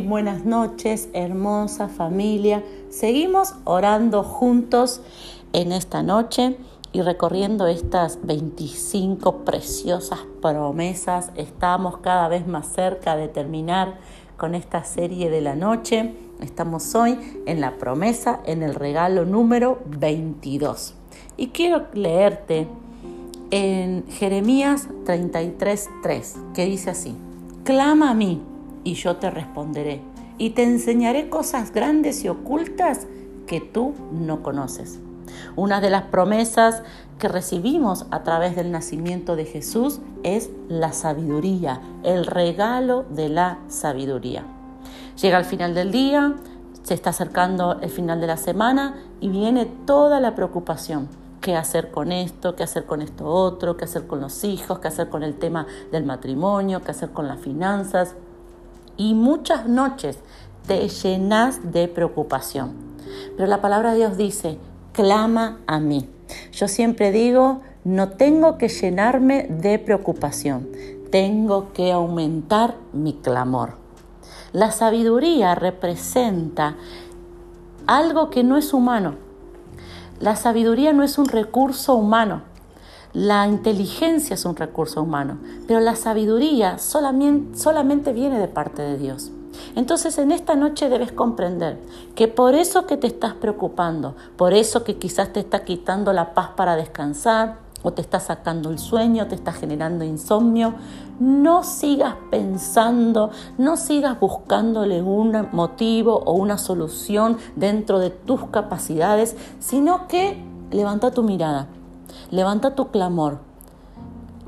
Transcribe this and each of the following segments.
buenas noches, hermosa familia. Seguimos orando juntos en esta noche y recorriendo estas 25 preciosas promesas. Estamos cada vez más cerca de terminar con esta serie de la noche. Estamos hoy en la promesa, en el regalo número 22. Y quiero leerte en Jeremías 33:3, que dice así: Clama a mí y yo te responderé, y te enseñaré cosas grandes y ocultas que tú no conoces. Una de las promesas que recibimos a través del nacimiento de Jesús es la sabiduría, el regalo de la sabiduría. Llega el final del día, se está acercando el final de la semana y viene toda la preocupación. ¿Qué hacer con esto? ¿Qué hacer con esto otro? ¿Qué hacer con los hijos? ¿Qué hacer con el tema del matrimonio? ¿Qué hacer con las finanzas? Y muchas noches te llenas de preocupación. Pero la palabra de Dios dice, clama a mí. Yo siempre digo, no tengo que llenarme de preocupación, tengo que aumentar mi clamor. La sabiduría representa algo que no es humano. La sabiduría no es un recurso humano. La inteligencia es un recurso humano, pero la sabiduría solamente, viene de parte de Dios. Entonces en esta noche debes comprender que por eso que te estás preocupando, por eso que quizás te está quitando la paz para descansar o te está sacando el sueño, te está generando insomnio, no sigas pensando, no sigas buscándole un motivo o una solución dentro de tus capacidades, sino que levanta tu mirada Levanta tu clamor.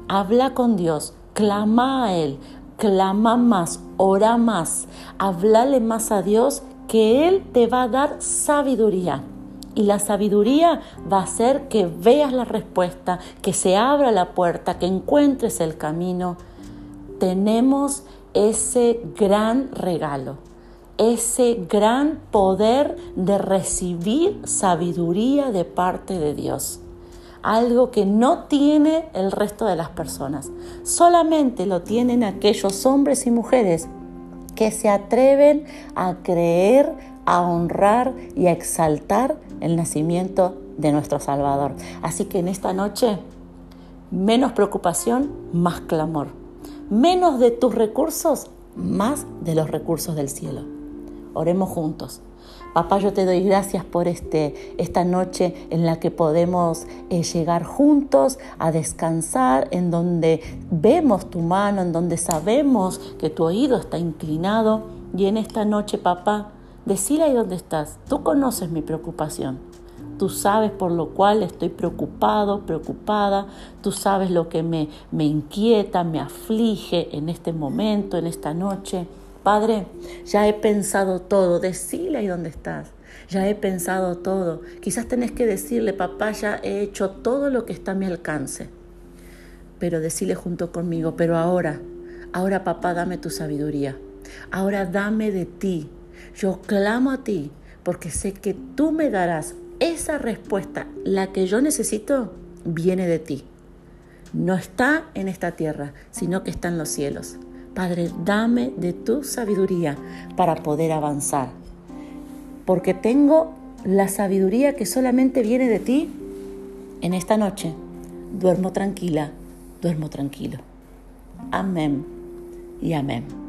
Habla con Dios. Clama a Él. Clama más. Ora más. Háblale más a Dios que Él te va a dar sabiduría. Y la sabiduría va a hacer que veas la respuesta, que se abra la puerta, que encuentres el camino. Tenemos ese gran regalo, ese gran poder de recibir sabiduría de parte de Dios algo que no tiene el resto de las personas. Solamente lo tienen aquellos hombres y mujeres que se atreven a creer, a honrar y a exaltar el nacimiento de nuestro Salvador. Así que en esta noche, menos preocupación, más clamor. Menos de tus recursos, más de los recursos del cielo. Oremos juntos. Papá, yo te doy gracias por este, esta noche en la que podemos eh, llegar juntos a descansar, en donde vemos tu mano, en donde sabemos que tu oído está inclinado. Y en esta noche, papá, decile ahí dónde estás. Tú conoces mi preocupación. Tú sabes por lo cual estoy preocupado, preocupada. Tú sabes lo que me, me inquieta, me aflige en este momento, en esta noche. Padre, ya he pensado todo, decile ahí dónde estás. Ya he pensado todo. Quizás tenés que decirle, papá, ya he hecho todo lo que está a mi alcance. Pero decile junto conmigo, pero ahora, ahora papá, dame tu sabiduría. Ahora dame de ti. Yo clamo a ti porque sé que tú me darás esa respuesta. La que yo necesito viene de ti. No está en esta tierra, sino que está en los cielos. Padre, dame de tu sabiduría para poder avanzar. Porque tengo la sabiduría que solamente viene de ti. En esta noche duermo tranquila, duermo tranquilo. Amén y amén.